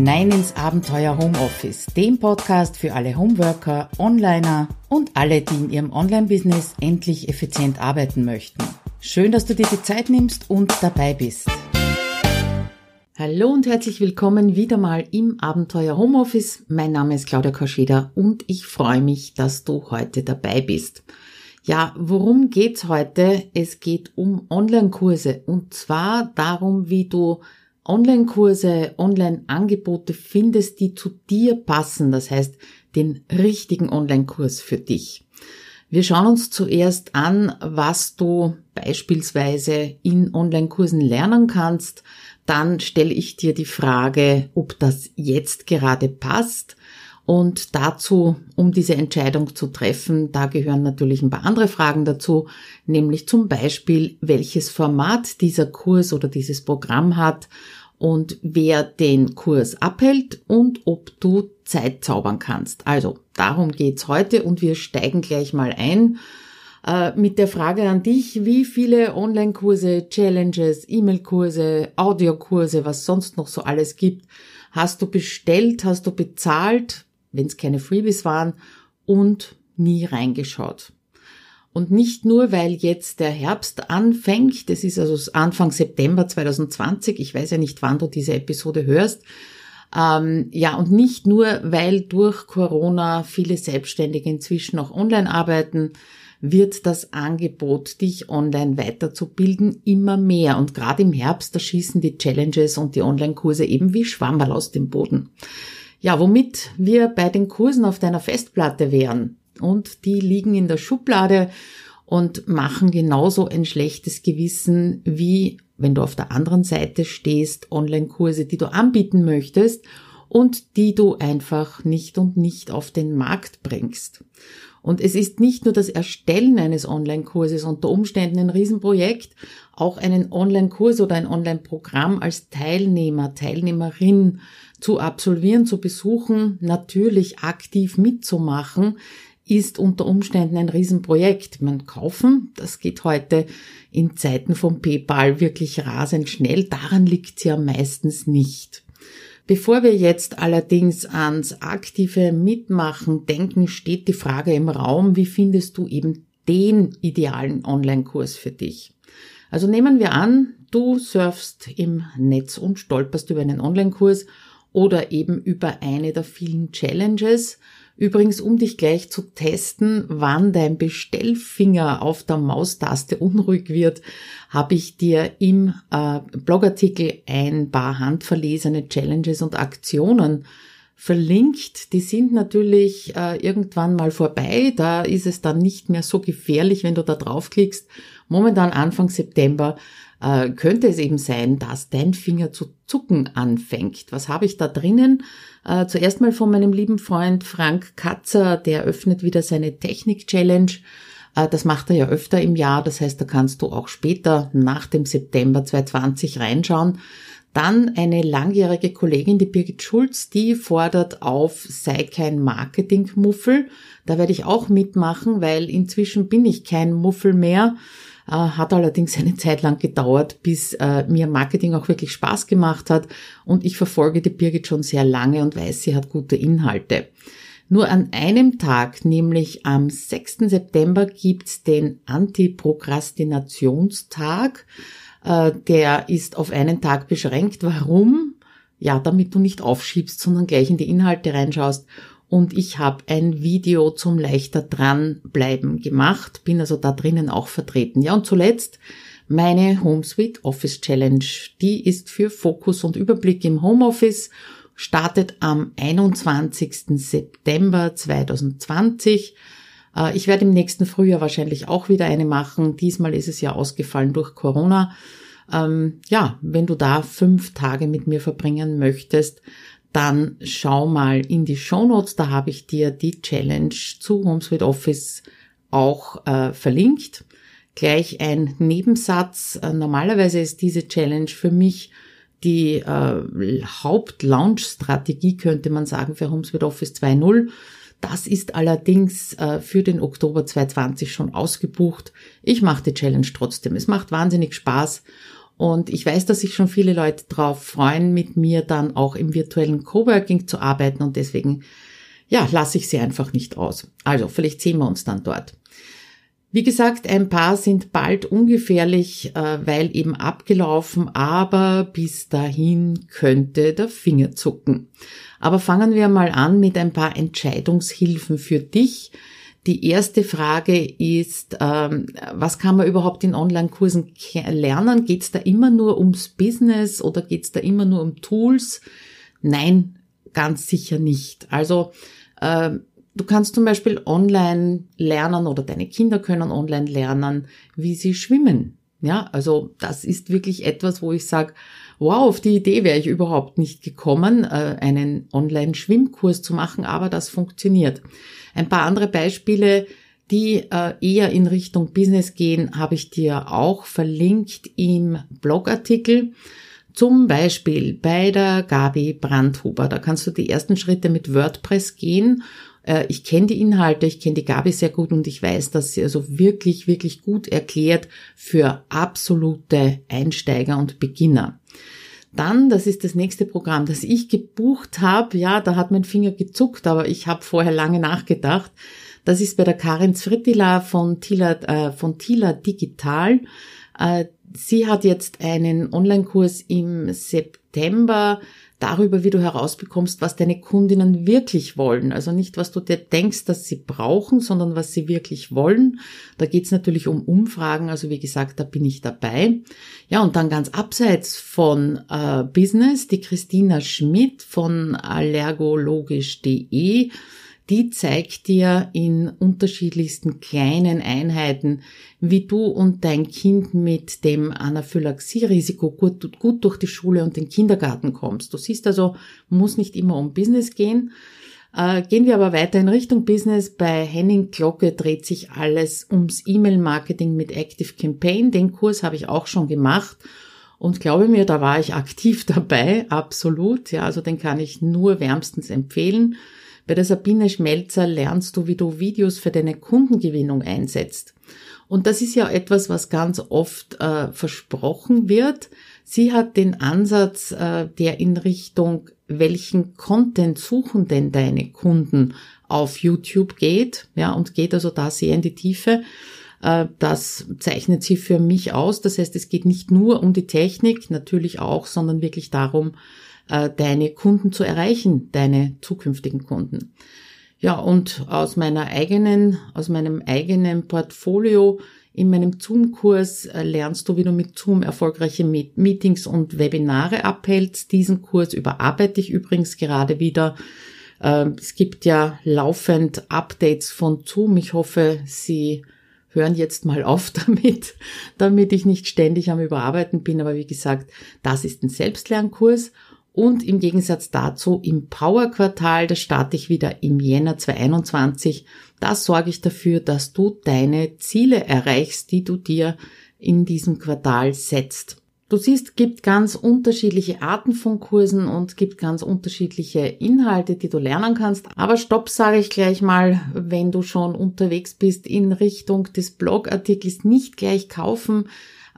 hinein ins Abenteuer Homeoffice, dem Podcast für alle Homeworker, Onliner und alle, die in ihrem Online-Business endlich effizient arbeiten möchten. Schön, dass du dir die Zeit nimmst und dabei bist. Hallo und herzlich willkommen wieder mal im Abenteuer Homeoffice. Mein Name ist Claudia Koscheda und ich freue mich, dass du heute dabei bist. Ja, worum geht's heute? Es geht um Online-Kurse und zwar darum, wie du Online-Kurse, Online-Angebote findest, die zu dir passen. Das heißt, den richtigen Online-Kurs für dich. Wir schauen uns zuerst an, was du beispielsweise in Online-Kursen lernen kannst. Dann stelle ich dir die Frage, ob das jetzt gerade passt. Und dazu, um diese Entscheidung zu treffen, da gehören natürlich ein paar andere Fragen dazu, nämlich zum Beispiel, welches Format dieser Kurs oder dieses Programm hat und wer den Kurs abhält und ob du Zeit zaubern kannst. Also darum geht's heute und wir steigen gleich mal ein äh, mit der Frage an dich, wie viele Online-Kurse, Challenges, E-Mail-Kurse, Audiokurse, was sonst noch so alles gibt, hast du bestellt, hast du bezahlt, wenn es keine Freebies waren und nie reingeschaut. Und nicht nur, weil jetzt der Herbst anfängt, das ist also Anfang September 2020, ich weiß ja nicht, wann du diese Episode hörst, ähm, ja, und nicht nur, weil durch Corona viele Selbstständige inzwischen auch online arbeiten, wird das Angebot, dich online weiterzubilden, immer mehr. Und gerade im Herbst, da schießen die Challenges und die Online-Kurse eben wie Schwammerl aus dem Boden. Ja, womit wir bei den Kursen auf deiner Festplatte wären und die liegen in der Schublade und machen genauso ein schlechtes Gewissen wie wenn du auf der anderen Seite stehst, Online-Kurse, die du anbieten möchtest und die du einfach nicht und nicht auf den Markt bringst. Und es ist nicht nur das Erstellen eines Online-Kurses unter Umständen ein Riesenprojekt, auch einen Online-Kurs oder ein Online-Programm als Teilnehmer, Teilnehmerin zu absolvieren, zu besuchen, natürlich aktiv mitzumachen, ist unter Umständen ein Riesenprojekt. Man kaufen, das geht heute in Zeiten von PayPal wirklich rasend schnell. Daran liegt es ja meistens nicht. Bevor wir jetzt allerdings ans aktive Mitmachen denken, steht die Frage im Raum, wie findest du eben den idealen Online-Kurs für dich? Also nehmen wir an, du surfst im Netz und stolperst über einen Online-Kurs oder eben über eine der vielen Challenges Übrigens, um dich gleich zu testen, wann dein Bestellfinger auf der Maustaste unruhig wird, habe ich dir im äh, Blogartikel ein paar handverlesene Challenges und Aktionen verlinkt. Die sind natürlich äh, irgendwann mal vorbei. Da ist es dann nicht mehr so gefährlich, wenn du da draufklickst. Momentan Anfang September äh, könnte es eben sein, dass dein Finger zu zucken anfängt. Was habe ich da drinnen? Äh, zuerst mal von meinem lieben Freund Frank Katzer, der öffnet wieder seine Technik-Challenge. Äh, das macht er ja öfter im Jahr, das heißt, da kannst du auch später nach dem September 2020 reinschauen. Dann eine langjährige Kollegin, die Birgit Schulz, die fordert auf, sei kein Marketingmuffel. Da werde ich auch mitmachen, weil inzwischen bin ich kein Muffel mehr. Äh, hat allerdings eine Zeit lang gedauert, bis äh, mir Marketing auch wirklich Spaß gemacht hat. Und ich verfolge die Birgit schon sehr lange und weiß, sie hat gute Inhalte. Nur an einem Tag, nämlich am 6. September, gibt's den Antiprokrastinationstag. Äh, der ist auf einen Tag beschränkt. Warum? Ja, damit du nicht aufschiebst, sondern gleich in die Inhalte reinschaust und ich habe ein Video zum leichter dranbleiben gemacht, bin also da drinnen auch vertreten. Ja, und zuletzt meine HomeSuite Office Challenge. Die ist für Fokus und Überblick im Homeoffice, startet am 21. September 2020. Äh, ich werde im nächsten Frühjahr wahrscheinlich auch wieder eine machen. Diesmal ist es ja ausgefallen durch Corona. Ähm, ja, wenn du da fünf Tage mit mir verbringen möchtest, dann schau mal in die Show Notes, da habe ich dir die Challenge zu HomeSuite Office auch äh, verlinkt. Gleich ein Nebensatz. Äh, normalerweise ist diese Challenge für mich die äh, Haupt-Launch-Strategie, könnte man sagen, für HomeSuite Office 2.0. Das ist allerdings äh, für den Oktober 2020 schon ausgebucht. Ich mache die Challenge trotzdem. Es macht wahnsinnig Spaß Und ich weiß, dass sich schon viele Leute darauf freuen, mit mir dann auch im virtuellen Coworking zu arbeiten und deswegen, ja, lasse ich sie einfach nicht aus. Also, vielleicht sehen wir uns dann dort. Wie gesagt, ein paar sind bald ungefährlich, äh, weil eben abgelaufen, aber bis dahin könnte der Finger zucken. Aber fangen wir mal an mit ein paar Entscheidungshilfen für dich. Die erste Frage ist, ähm, was kann man überhaupt in Online-Kursen lernen? Geht es da immer nur ums Business oder geht es da immer nur um Tools? Nein, ganz sicher nicht. Also ähm, Du kannst zum Beispiel online lernen oder deine Kinder können online lernen, wie sie schwimmen. Ja, also das ist wirklich etwas, wo ich sage, wow, auf die Idee wäre ich überhaupt nicht gekommen, äh, einen Online-Schwimmkurs zu machen, aber das funktioniert. Ein paar andere Beispiele, die äh, eher in Richtung Business gehen, habe ich dir auch verlinkt im Blogartikel. Zum Beispiel bei der Gabi Brandhuber. Da kannst du die ersten Schritte mit WordPress gehen ich kenne die Inhalte, ich kenne die Gabi sehr gut und ich weiß, dass sie also wirklich, wirklich gut erklärt für absolute Einsteiger und Beginner. Dann, das ist das nächste Programm, das ich gebucht habe. Ja, da hat mein Finger gezuckt, aber ich habe vorher lange nachgedacht. Das ist bei der Karin Zfrittila von Tila, äh, von Tila Digital. Äh, sie hat jetzt einen Online-Kurs im September darüber, wie du herausbekommst, was deine Kundinnen wirklich wollen. Also nicht, was du dir denkst, dass sie brauchen, sondern was sie wirklich wollen. Da geht's natürlich um Umfragen. Also wie gesagt, da bin ich dabei. Ja, und dann ganz abseits von äh, Business, die Christina Schmidt von allergologisch.de die zeigt dir in unterschiedlichsten kleinen Einheiten, wie du und dein Kind mit dem Anaphylaxie-Risiko gut, gut durch die Schule und den Kindergarten kommst. Du siehst also, muss nicht immer um Business gehen. Äh, gehen wir aber weiter in Richtung Business. Bei Henning Glocke dreht sich alles ums E-Mail-Marketing mit Active Campaign. Den Kurs habe ich auch schon gemacht. Und glaube mir, da war ich aktiv dabei, absolut. Ja, also den kann ich nur wärmstens empfehlen. Bei der Sabine Schmelzer lernst du, wie du Videos für deine Kundengewinnung einsetzt. Und das ist ja etwas, was ganz oft äh, versprochen wird. Sie hat den Ansatz, äh, der in Richtung, welchen Content suchen denn deine Kunden auf YouTube geht, ja, und geht also da sehr in die Tiefe. Äh, das zeichnet sie für mich aus. Das heißt, es geht nicht nur um die Technik, natürlich auch, sondern wirklich darum, äh, deine Kunden zu erreichen, deine zukünftigen Kunden. Ja, und aus meiner eigenen, aus meinem eigenen Portfolio in meinem Zoom-Kurs äh, lernst du, wie du mit Zoom erfolgreiche Meetings und Webinare abhältst. Diesen Kurs überarbeite ich übrigens gerade wieder. Ähm, es gibt ja laufend Updates von Zoom. Ich hoffe, Sie hören jetzt mal auf damit, damit ich nicht ständig am Überarbeiten bin. Aber wie gesagt, das ist ein Selbstlernkurs und im Gegensatz dazu im Power-Quartal, das starte ich wieder im Jänner 2021, da sorge ich dafür, dass du deine Ziele erreichst, die du dir in diesem Quartal setzt. Du siehst, gibt ganz unterschiedliche Arten von Kursen und gibt ganz unterschiedliche Inhalte, die du lernen kannst. Aber stopp, sage ich gleich mal, wenn du schon unterwegs bist in Richtung des Blogartikels, nicht gleich kaufen,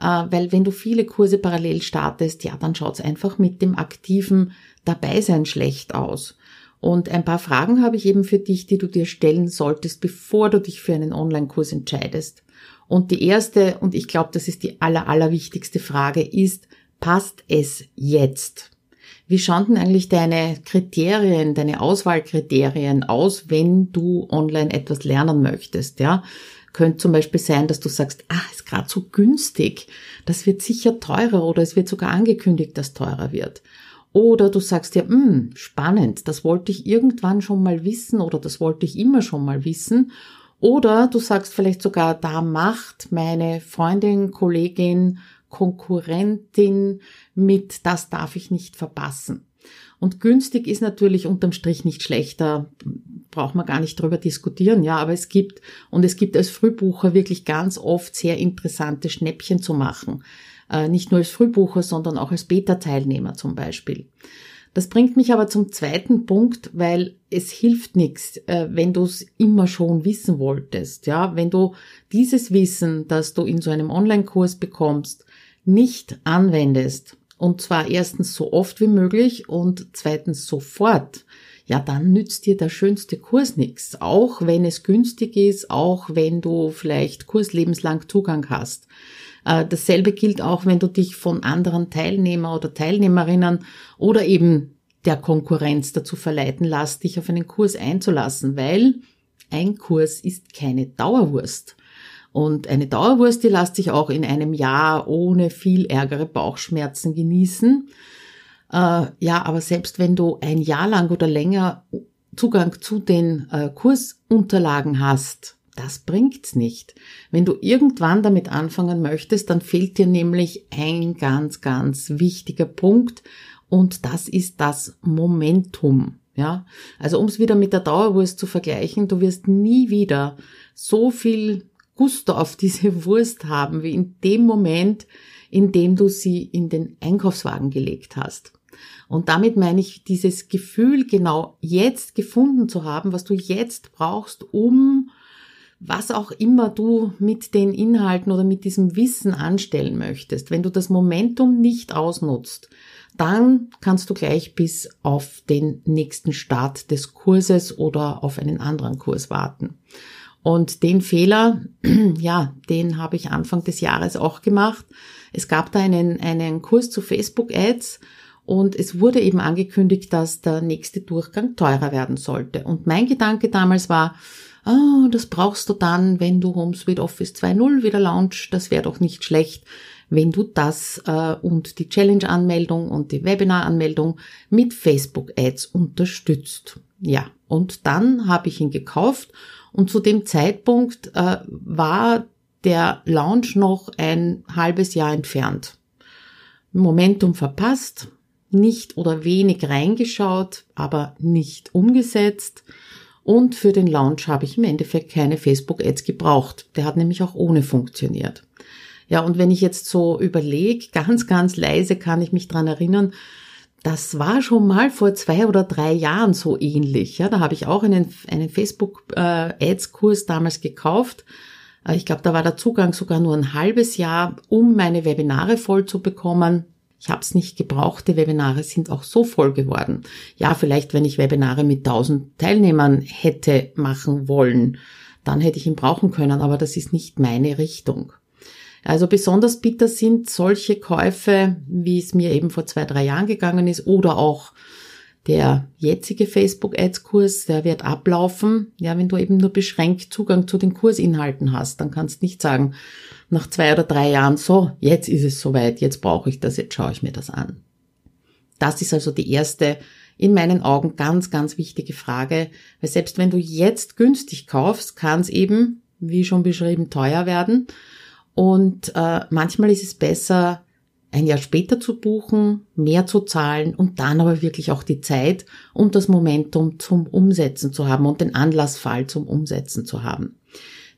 weil wenn du viele Kurse parallel startest, ja, dann schaut's einfach mit dem aktiven Dabeisein schlecht aus. Und ein paar Fragen habe ich eben für dich, die du dir stellen solltest, bevor du dich für einen Online-Kurs entscheidest. Und die erste, und ich glaube, das ist die aller, allerwichtigste Frage, ist, passt es jetzt? Wie schauen denn eigentlich deine Kriterien, deine Auswahlkriterien aus, wenn du online etwas lernen möchtest, ja? Könnte zum Beispiel sein, dass du sagst, ah, ist gerade so günstig, das wird sicher teurer oder es wird sogar angekündigt, dass teurer wird. Oder du sagst ja, hm, spannend, das wollte ich irgendwann schon mal wissen oder das wollte ich immer schon mal wissen. Oder du sagst vielleicht sogar, da macht meine Freundin, Kollegin, Konkurrentin mit, das darf ich nicht verpassen. Und günstig ist natürlich unterm Strich nicht schlechter, braucht man gar nicht drüber diskutieren, ja, aber es gibt, und es gibt als Frühbucher wirklich ganz oft sehr interessante Schnäppchen zu machen. Äh, nicht nur als Frühbucher, sondern auch als Beta-Teilnehmer zum Beispiel. Das bringt mich aber zum zweiten Punkt, weil es hilft nichts, äh, wenn du es immer schon wissen wolltest. Ja, wenn du dieses Wissen, das du in so einem Online-Kurs bekommst, nicht anwendest, und zwar erstens so oft wie möglich und zweitens sofort, ja, dann nützt dir der schönste Kurs nichts. Auch wenn es günstig ist, auch wenn du vielleicht kurslebenslang Zugang hast. Äh, dasselbe gilt auch, wenn du dich von anderen Teilnehmer oder Teilnehmerinnen oder eben der Konkurrenz dazu verleiten lässt, dich auf einen Kurs einzulassen, weil ein Kurs ist keine Dauerwurst. Und eine Dauerwurst, die lässt sich auch in einem Jahr ohne viel ärgere Bauchschmerzen genießen. Äh, ja, aber selbst wenn du ein Jahr lang oder länger Zugang zu den äh, Kursunterlagen hast, das bringt's nicht. Wenn du irgendwann damit anfangen möchtest, dann fehlt dir nämlich ein ganz, ganz wichtiger Punkt und das ist das Momentum. Ja, also um es wieder mit der Dauerwurst zu vergleichen, du wirst nie wieder so viel Gusto auf diese Wurst haben wie in dem Moment, in dem du sie in den Einkaufswagen gelegt hast. Und damit meine ich dieses Gefühl, genau jetzt gefunden zu haben, was du jetzt brauchst, um was auch immer du mit den Inhalten oder mit diesem Wissen anstellen möchtest. Wenn du das Momentum nicht ausnutzt, dann kannst du gleich bis auf den nächsten Start des Kurses oder auf einen anderen Kurs warten. Und den Fehler, ja, den habe ich Anfang des Jahres auch gemacht. Es gab da einen, einen Kurs zu Facebook Ads und es wurde eben angekündigt, dass der nächste Durchgang teurer werden sollte. Und mein Gedanke damals war, oh, das brauchst du dann, wenn du HomeSuite Office 2.0 wieder launch. Das wäre doch nicht schlecht, wenn du das äh, und die Challenge-Anmeldung und die Webinar-Anmeldung mit Facebook-Ads unterstützt. Ja, und dann habe ich ihn gekauft und zu dem Zeitpunkt äh, war der Launch noch ein halbes Jahr entfernt. Momentum verpasst, nicht oder wenig reingeschaut, aber nicht umgesetzt. Und für den Launch habe ich im Endeffekt keine Facebook-Ads gebraucht. Der hat nämlich auch ohne funktioniert. Ja, und wenn ich jetzt so überlege, ganz, ganz leise kann ich mich dran erinnern, das war schon mal vor zwei oder drei Jahren so ähnlich. Ja, da habe ich auch einen, einen Facebook-Ads-Kurs damals gekauft. Äh, ich glaube, da war der Zugang sogar nur ein halbes Jahr, um meine Webinare voll zu bekommen. Ich habe es nicht gebraucht. Die Webinare sind auch so voll geworden. Ja, vielleicht, wenn ich Webinare mit 1000 Teilnehmern hätte machen wollen, dann hätte ich ihn brauchen können, aber das ist nicht meine Richtung. Also besonders bitter sind solche Käufe, wie es mir eben vor zwei, drei Jahren gegangen ist, oder auch der jetzige Facebook-Ads-Kurs, der wird ablaufen, ja, wenn du eben nur beschränkt Zugang zu den Kursinhalten hast. Dann kannst du nicht sagen, nach zwei oder drei Jahren, so, jetzt ist es soweit, jetzt brauche ich das, jetzt schaue ich mir das an. Das ist also die erste, in meinen Augen ganz, ganz wichtige Frage, weil selbst wenn du jetzt günstig kaufst, kann es eben, wie schon beschrieben, teuer werden. Und äh, manchmal ist es besser, ein Jahr später zu buchen, mehr zu zahlen und dann aber wirklich auch die Zeit und das Momentum zum Umsetzen zu haben und den Anlassfall zum Umsetzen zu haben.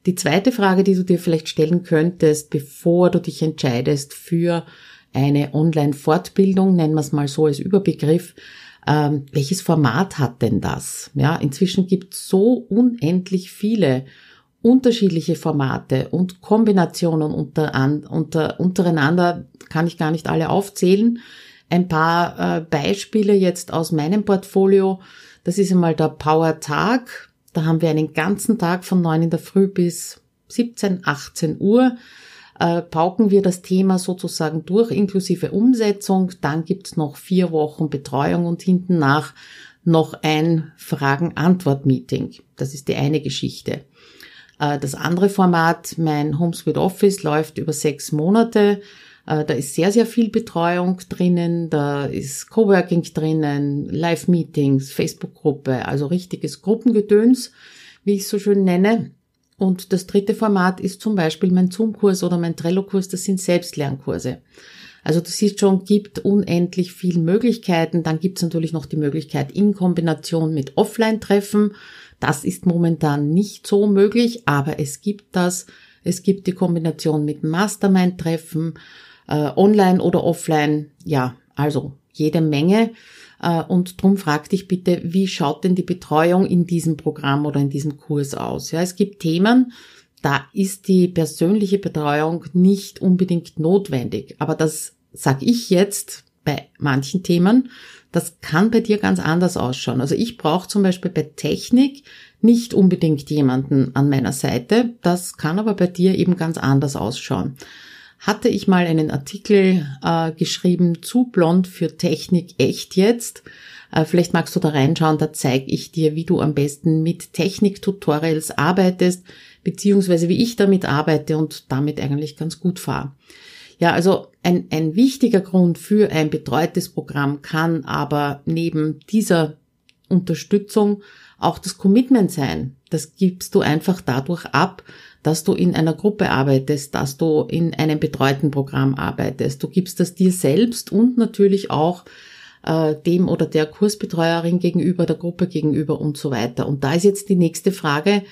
Die zweite Frage, die du dir vielleicht stellen könntest, bevor du dich entscheidest für eine Online-Fortbildung, nennen wir es mal so als Überbegriff, ähm, welches Format hat denn das? Ja, inzwischen gibt es so unendlich viele unterschiedliche Formate und Kombinationen unter, unter, untereinander kann ich gar nicht alle aufzählen. Ein paar äh, Beispiele jetzt aus meinem Portfolio. Das ist einmal der Power Tag. Da haben wir einen ganzen Tag von neun in der Früh bis 17, 18 Uhr. Äh, pauken wir das Thema sozusagen durch, inklusive Umsetzung. Dann gibt's noch vier Wochen Betreuung und hinten nach noch ein Fragen-Antwort-Meeting. Das ist die eine Geschichte. Äh, das andere Format, mein HomeSuite Office, läuft über sechs Monate. Äh, da ist sehr, sehr viel Betreuung drinnen, da ist Coworking drinnen, Live-Meetings, Facebook-Gruppe, also richtiges Gruppengedöns, wie ich es so schön nenne. Und das dritte Format ist zum Beispiel mein Zoom-Kurs oder mein Trello-Kurs, das sind Selbstlernkurse. Also du siehst schon, gibt unendlich viele Möglichkeiten. Dann gibt es natürlich noch die Möglichkeit in Kombination mit Offline-Treffen. Das ist momentan nicht so möglich, aber es gibt das. Es gibt die Kombination mit Mastermind-Treffen, äh, online oder offline. Ja, also jede Menge. Äh, und drum frag dich bitte, wie schaut denn die Betreuung in diesem Programm oder in diesem Kurs aus? Ja, es gibt Themen, da ist die persönliche Betreuung nicht unbedingt notwendig. Aber das sage ich jetzt bei manchen Themen. Das kann bei dir ganz anders ausschauen. Also ich brauche zum Beispiel bei Technik nicht unbedingt jemanden an meiner Seite. Das kann aber bei dir eben ganz anders ausschauen. Hatte ich mal einen Artikel äh, geschrieben zu Blond für Technik echt jetzt. Äh, vielleicht magst du da reinschauen, da zeige ich dir, wie du am besten mit Technik-Tutorials arbeitest, beziehungsweise wie ich damit arbeite und damit eigentlich ganz gut fahre. Ja, also ein, ein wichtiger Grund für ein betreutes Programm kann aber neben dieser Unterstützung auch das Commitment sein. Das gibst du einfach dadurch ab, dass du in einer Gruppe arbeitest, dass du in einem betreuten Programm arbeitest. Du gibst das dir selbst und natürlich auch äh, dem oder der Kursbetreuerin gegenüber, der Gruppe gegenüber und so weiter. Und da ist jetzt die nächste Frage,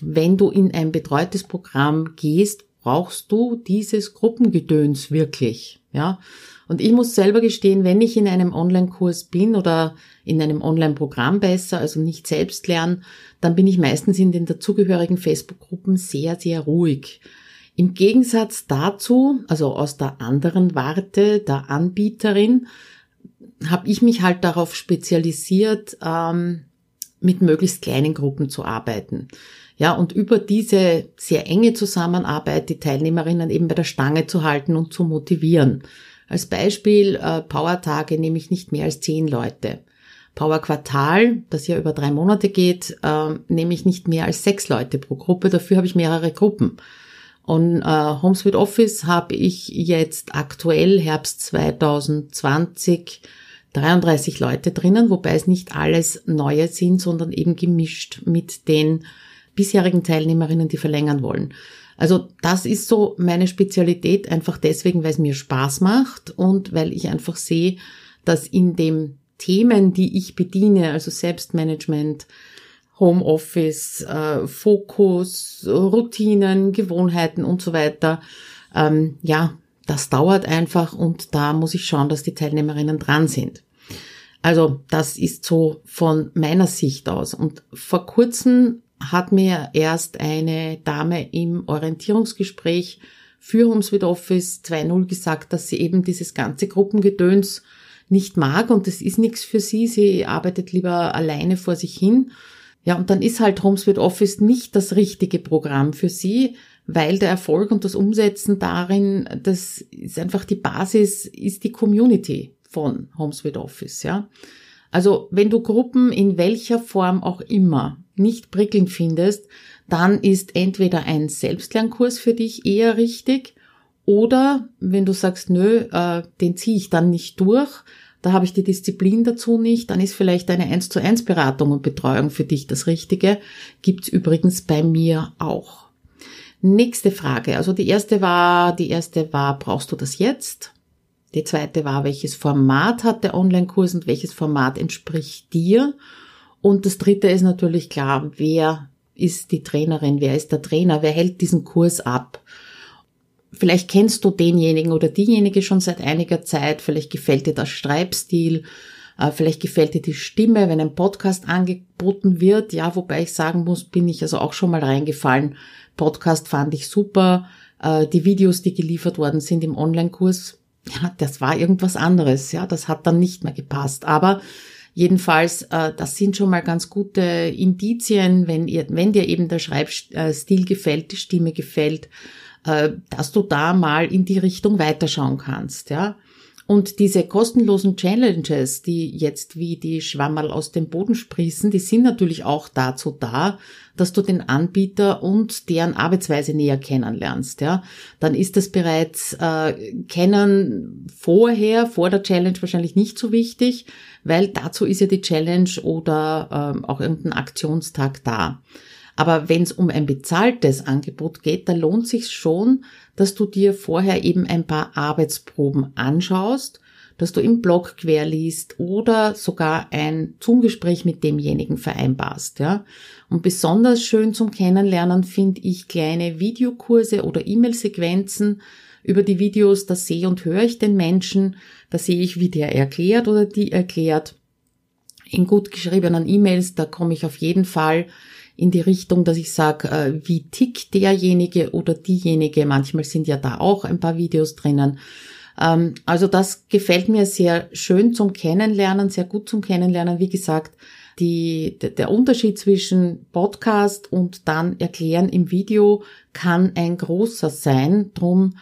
wenn du in ein betreutes Programm gehst, brauchst du dieses Gruppengedöns wirklich? Ja. Und ich muss selber gestehen, wenn ich in einem Online-Kurs bin oder in einem Online-Programm besser, also nicht selbst lernen, dann bin ich meistens in den dazugehörigen Facebook-Gruppen sehr, sehr ruhig. Im Gegensatz dazu, also aus der anderen Warte der Anbieterin, habe ich mich halt darauf spezialisiert, ähm, mit möglichst kleinen Gruppen zu arbeiten. Ja, und über diese sehr enge Zusammenarbeit die Teilnehmerinnen eben bei der Stange zu halten und zu motivieren. Als Beispiel äh, Power-Tage nehme ich nicht mehr als zehn Leute. Power Quartal, das ja über drei Monate geht, äh, nehme ich nicht mehr als sechs Leute pro Gruppe. Dafür habe ich mehrere Gruppen. Und äh, HomeSuite Office habe ich jetzt aktuell Herbst 2020 33 Leute drinnen, wobei es nicht alles neue sind, sondern eben gemischt mit den bisherigen Teilnehmerinnen, die verlängern wollen. Also das ist so meine Spezialität, einfach deswegen, weil es mir Spaß macht und weil ich einfach sehe, dass in den Themen, die ich bediene, also Selbstmanagement, Homeoffice, äh, Fokus, Routinen, Gewohnheiten und so weiter, ähm, ja, das dauert einfach und da muss ich schauen, dass die Teilnehmerinnen dran sind. Also das ist so von meiner Sicht aus. Und vor kurzem hat mir erst eine Dame im Orientierungsgespräch für Homes with Office 2.0 gesagt, dass sie eben dieses ganze Gruppengedöns nicht mag und das ist nichts für sie. Sie arbeitet lieber alleine vor sich hin. Ja, und dann ist halt Homes with Office nicht das richtige Programm für sie, weil der Erfolg und das Umsetzen darin, das ist einfach die Basis, ist die Community von Homes with Office, ja. Also, wenn du Gruppen in welcher Form auch immer nicht prickelnd findest, dann ist entweder ein Selbstlernkurs für dich eher richtig oder wenn du sagst, nö, äh, den ziehe ich dann nicht durch, da habe ich die Disziplin dazu nicht, dann ist vielleicht eine 1 zu 1 Beratung und Betreuung für dich das Richtige. Gibt's übrigens bei mir auch. Nächste Frage. Also die erste war, die erste war, brauchst du das jetzt? Die zweite war, welches Format hat der Online-Kurs und welches Format entspricht dir? Und das dritte ist natürlich klar, wer ist die Trainerin, wer ist der Trainer, wer hält diesen Kurs ab. Vielleicht kennst du denjenigen oder diejenige schon seit einiger Zeit, vielleicht gefällt dir der Schreibstil, äh, vielleicht gefällt dir die Stimme, wenn ein Podcast angeboten wird. Ja, wobei ich sagen muss, bin ich also auch schon mal reingefallen. Podcast fand ich super. Äh, die Videos, die geliefert worden sind im Online-Kurs, ja, das war irgendwas anderes. Ja, das hat dann nicht mehr gepasst. Aber Jedenfalls, äh, das sind schon mal ganz gute Indizien, wenn, ihr, wenn dir eben der Schreibstil gefällt, die Stimme gefällt, äh, dass du da mal in die Richtung weiterschauen kannst, ja. Und diese kostenlosen Challenges, die jetzt wie die Schwammerl aus dem Boden sprießen, die sind natürlich auch dazu da, dass du den Anbieter und deren Arbeitsweise näher kennenlernst. Ja, dann ist das bereits äh, kennen vorher, vor der Challenge wahrscheinlich nicht so wichtig, weil dazu ist ja die Challenge oder ähm, auch irgendein Aktionstag da. Aber wenn es um ein bezahltes Angebot geht, da lohnt sich schon, dass du dir vorher eben ein paar Arbeitsproben anschaust, dass du im Blog querliest oder sogar ein Zoom-Gespräch mit demjenigen vereinbarst, ja. Und besonders schön zum Kennenlernen finde ich kleine Videokurse oder E-Mail-Sequenzen über die Videos, da sehe und höre ich den Menschen, da sehe ich, wie der erklärt oder die erklärt. In gut geschriebenen E-Mails, da komme ich auf jeden Fall in die Richtung, dass ich sage, äh, wie tickt derjenige oder diejenige. Manchmal sind ja da auch ein paar Videos drinnen. Ähm, also das gefällt mir sehr schön zum Kennenlernen, sehr gut zum Kennenlernen. Wie gesagt, die, der Unterschied zwischen Podcast und dann Erklären im Video kann ein großer sein. Drum,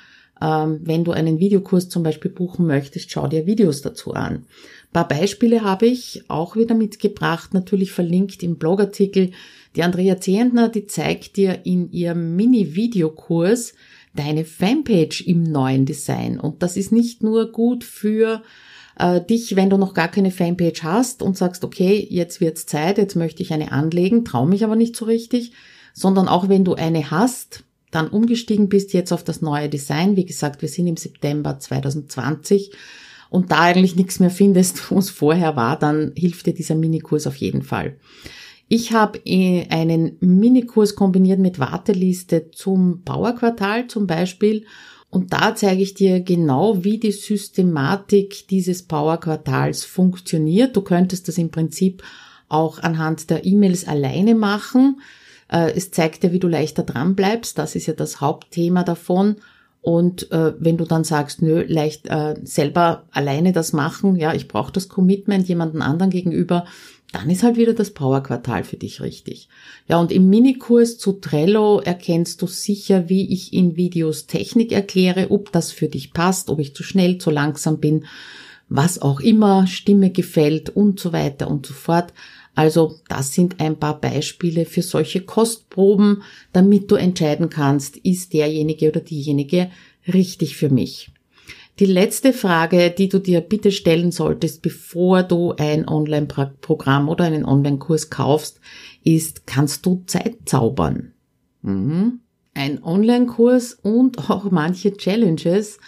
ähm, wenn du einen Videokurs zum Beispiel buchen möchtest, schau dir Videos dazu an. Ein paar Beispiele habe ich auch wieder mitgebracht, natürlich verlinkt im Blogartikel. Die Andrea Zehentner, die zeigt dir in ihrem Mini-Videokurs deine Fanpage im neuen Design. Und das ist nicht nur gut für äh, dich, wenn du noch gar keine Fanpage hast und sagst, okay, jetzt wird's Zeit, jetzt möchte ich eine anlegen, traue mich aber nicht so richtig, sondern auch wenn du eine hast, dann umgestiegen bist jetzt auf das neue Design. Wie gesagt, wir sind im September 2020 und da eigentlich nichts mehr findest, wo es vorher war, dann hilft dir dieser Minikurs auf jeden Fall. Ich habe äh, einen Minikurs kombiniert mit Warteliste zum Bauerquartal zum Beispiel und da zeige ich dir genau, wie die Systematik dieses Power-Quartals funktioniert. Du könntest das im Prinzip auch anhand der E-Mails alleine machen. Äh, es zeigt dir, wie du leichter dran bleibst. Das ist ja das Hauptthema davon. Und äh, wenn du dann sagst, nö, leicht äh, selber alleine das machen, ja, ich brauche das Commitment jemanden anderen gegenüber, dann ist halt wieder das Power-Quartal für dich richtig. Ja, und im Minikurs zu Trello erkennst du sicher, wie ich in Videos Technik erkläre, ob das für dich passt, ob ich zu schnell, zu langsam bin, was auch immer, Stimme gefällt und so weiter und so fort. Also das sind ein paar Beispiele für solche Kostproben, damit du entscheiden kannst, ist derjenige oder diejenige richtig für mich. Die letzte Frage, die du dir bitte stellen solltest, bevor du ein Online-Programm oder einen Online-Kurs kaufst, ist, kannst du Zeit zaubern? Mhm. Ein Online-Kurs und auch manche Challenges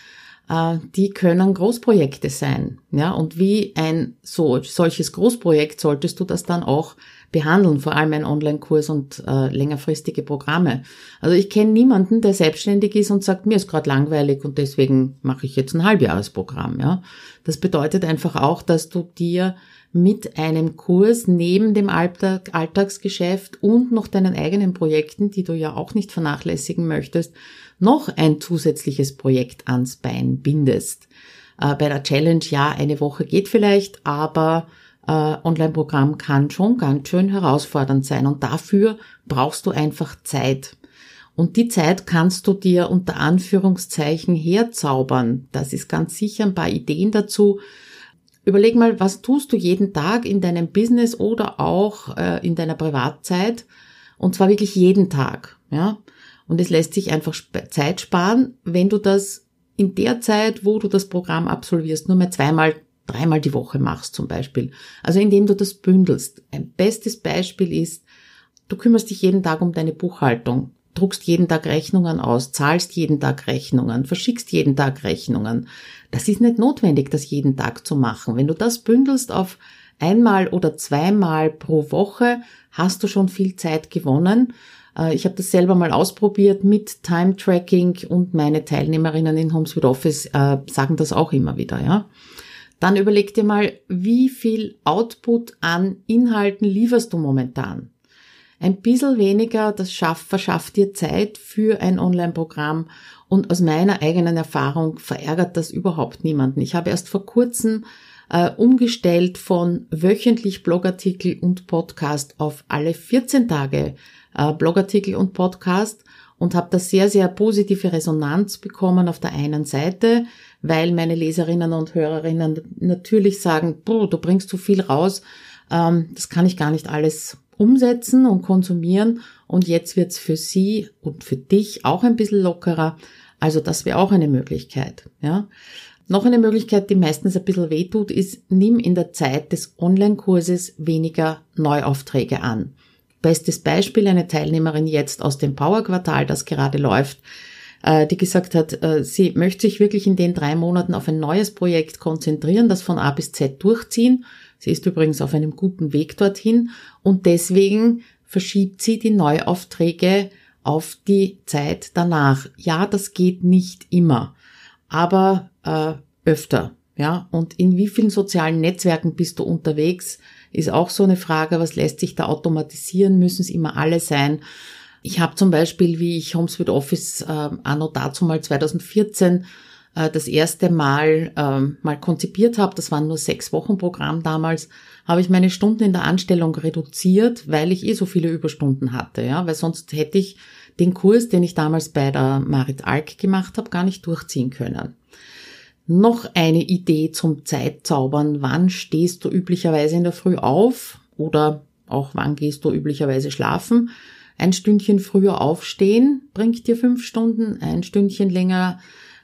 die können Großprojekte sein. Ja, und wie ein so, solches Großprojekt solltest du das dann auch behandeln, vor allem ein Online-Kurs und äh, längerfristige Programme. Also ich kenne niemanden, der selbstständig ist und sagt, mir ist gerade langweilig und deswegen mache ich jetzt ein Halbjahresprogramm. Ja, das bedeutet einfach auch, dass du dir mit einem Kurs neben dem Alltag, Alltagsgeschäft und noch deinen eigenen Projekten, die du ja auch nicht vernachlässigen möchtest, noch ein zusätzliches Projekt ans Bein bindest. Äh, bei der Challenge, ja, eine Woche geht vielleicht, aber äh, Online-Programm kann schon ganz schön herausfordernd sein und dafür brauchst du einfach Zeit. Und die Zeit kannst du dir unter Anführungszeichen herzaubern. Das ist ganz sicher ein paar Ideen dazu. Überleg mal, was tust du jeden Tag in deinem Business oder auch äh, in deiner Privatzeit? Und zwar wirklich jeden Tag. Ja? Und es lässt sich einfach Zeit sparen, wenn du das in der Zeit, wo du das Programm absolvierst, nur mehr zweimal, dreimal die Woche machst zum Beispiel. Also indem du das bündelst. Ein bestes Beispiel ist, du kümmerst dich jeden Tag um deine Buchhaltung, druckst jeden Tag Rechnungen aus, zahlst jeden Tag Rechnungen, verschickst jeden Tag Rechnungen. Das ist nicht notwendig, das jeden Tag zu machen. Wenn du das bündelst auf einmal oder zweimal pro Woche, hast du schon viel Zeit gewonnen ich habe das selber mal ausprobiert mit Time Tracking und meine Teilnehmerinnen in Homes with Office äh, sagen das auch immer wieder, ja. Dann überleg dir mal, wie viel Output an Inhalten lieferst du momentan? Ein bisschen weniger, das schafft, verschafft dir Zeit für ein Online-Programm und aus meiner eigenen Erfahrung verärgert das überhaupt niemanden. Ich habe erst vor kurzem äh, umgestellt von wöchentlich Blogartikel und Podcast auf alle 14 Tage äh, Blogartikel und Podcast und habe da sehr, sehr positive Resonanz bekommen auf der einen Seite, weil meine Leserinnen und Hörerinnen natürlich sagen, du bringst zu viel raus, ähm, das kann ich gar nicht alles umsetzen und konsumieren und jetzt wird's für sie und für dich auch ein bisschen lockerer. Also das wäre auch eine Möglichkeit. Ja. Noch eine Möglichkeit, die meistens ein bisschen wehtut, ist, nimm in der Zeit des Online-Kurses weniger Neuaufträge an. Bestes Beispiel, eine Teilnehmerin jetzt aus dem Power-Quartal, das gerade läuft, äh, die gesagt hat, äh, sie möchte sich wirklich in den drei Monaten auf ein neues Projekt konzentrieren, das von A bis Z durchziehen. Sie ist übrigens auf einem guten Weg dorthin und deswegen verschiebt sie die Neuaufträge auf die Zeit danach. Ja, das geht nicht immer, aber äh, öfter. Ja, und in wie vielen sozialen Netzwerken bist du unterwegs? ist auch so eine Frage, was lässt sich da automatisieren? Müssen es immer alle sein? Ich habe zum Beispiel, wie ich HomeSuite Office äh, anno dazu mal 2014 äh, das erste Mal ähm, mal konzipiert habe, das waren nur sechs Wochen Programm damals, habe ich meine Stunden in der Anstellung reduziert, weil ich eh so viele Überstunden hatte, ja, weil sonst hätte ich den Kurs, den ich damals bei der Marit Alk gemacht habe, gar nicht durchziehen können. Noch eine Idee zum Zeitzaubern. Wann stehst du üblicherweise in der Früh auf oder auch wann gehst du üblicherweise schlafen? Ein Stündchen früher aufstehen bringt dir fünf Stunden, ein Stündchen länger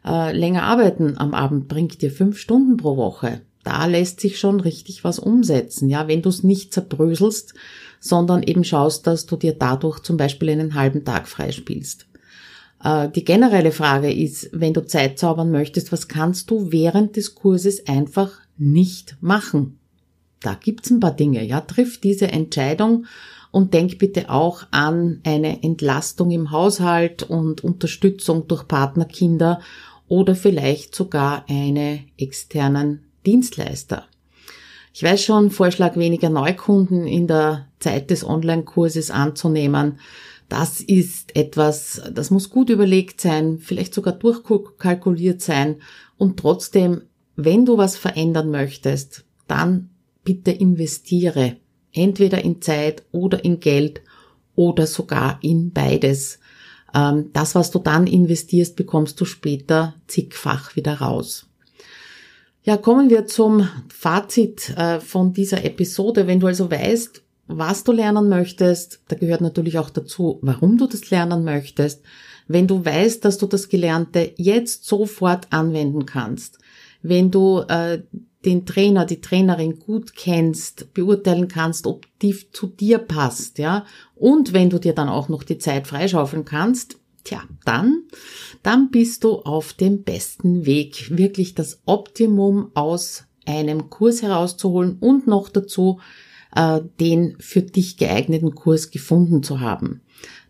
äh, länger arbeiten am Abend bringt dir fünf Stunden pro Woche. Da lässt sich schon richtig was umsetzen, ja, wenn du es nicht zerbröselst, sondern eben schaust, dass du dir dadurch zum Beispiel einen halben Tag freispielst. Äh, die generelle Frage ist, wenn du Zeit zaubern möchtest, was kannst du während des Kurses einfach nicht machen? Da gibt's ein paar Dinge, ja, triff diese Entscheidung und denk bitte auch an eine Entlastung im Haushalt und Unterstützung durch Partnerkinder oder vielleicht sogar eine externen Dienstleister. Ich weiß schon, Vorschlag weniger Neukunden in der Zeit des Online-Kurses anzunehmen. Das ist etwas, das muss gut überlegt sein, vielleicht sogar durchkalkuliert sein und trotzdem, wenn du was verändern möchtest, dann bitte investiere. Entweder in Zeit oder in Geld oder sogar in beides. Ähm, das, was du dann investierst, bekommst du später zigfach wieder raus. Ja, kommen wir zum Fazit äh, von dieser Episode. Wenn du also weißt, was du lernen möchtest, da gehört natürlich auch dazu, warum du das lernen möchtest. Wenn du weißt, dass du das Gelernte jetzt sofort anwenden kannst, wenn du äh, den Trainer, die Trainerin gut kennst, beurteilen kannst, ob die zu dir passt, ja. Und wenn du dir dann auch noch die Zeit freischaufeln kannst, tja, dann, dann bist du auf dem besten Weg, wirklich das Optimum aus einem Kurs herauszuholen und noch dazu äh, den für dich geeigneten Kurs gefunden zu haben.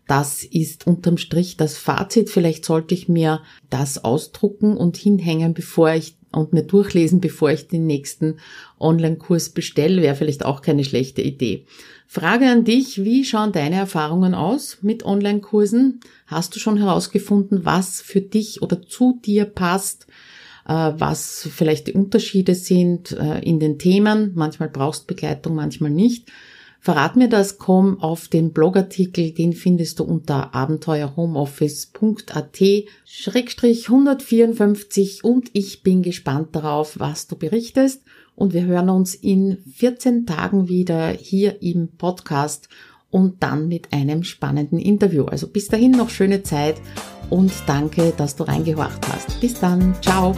Das ist unterm Strich das Fazit. Vielleicht sollte ich mir das ausdrucken und hinhängen, bevor ich und mir durchlesen, bevor ich den nächsten Online-Kurs bestelle, wäre vielleicht auch keine schlechte Idee. Frage an dich, wie schauen deine Erfahrungen aus mit Online-Kursen? Hast du schon herausgefunden, was für dich oder zu dir passt, was vielleicht die Unterschiede sind äh, in den Themen? Manchmal brauchst Begleitung, manchmal nicht. Verrat mir das, komm auf den Blogartikel, den findest du unter abenteuerhomeoffice.at Schrägstrich 154 und ich bin gespannt darauf, was du berichtest und wir hören uns in 14 Tagen wieder hier im Podcast und dann mit einem spannenden Interview. Also bis dahin noch schöne Zeit und danke, dass du reingehorcht hast. Bis dann, ciao.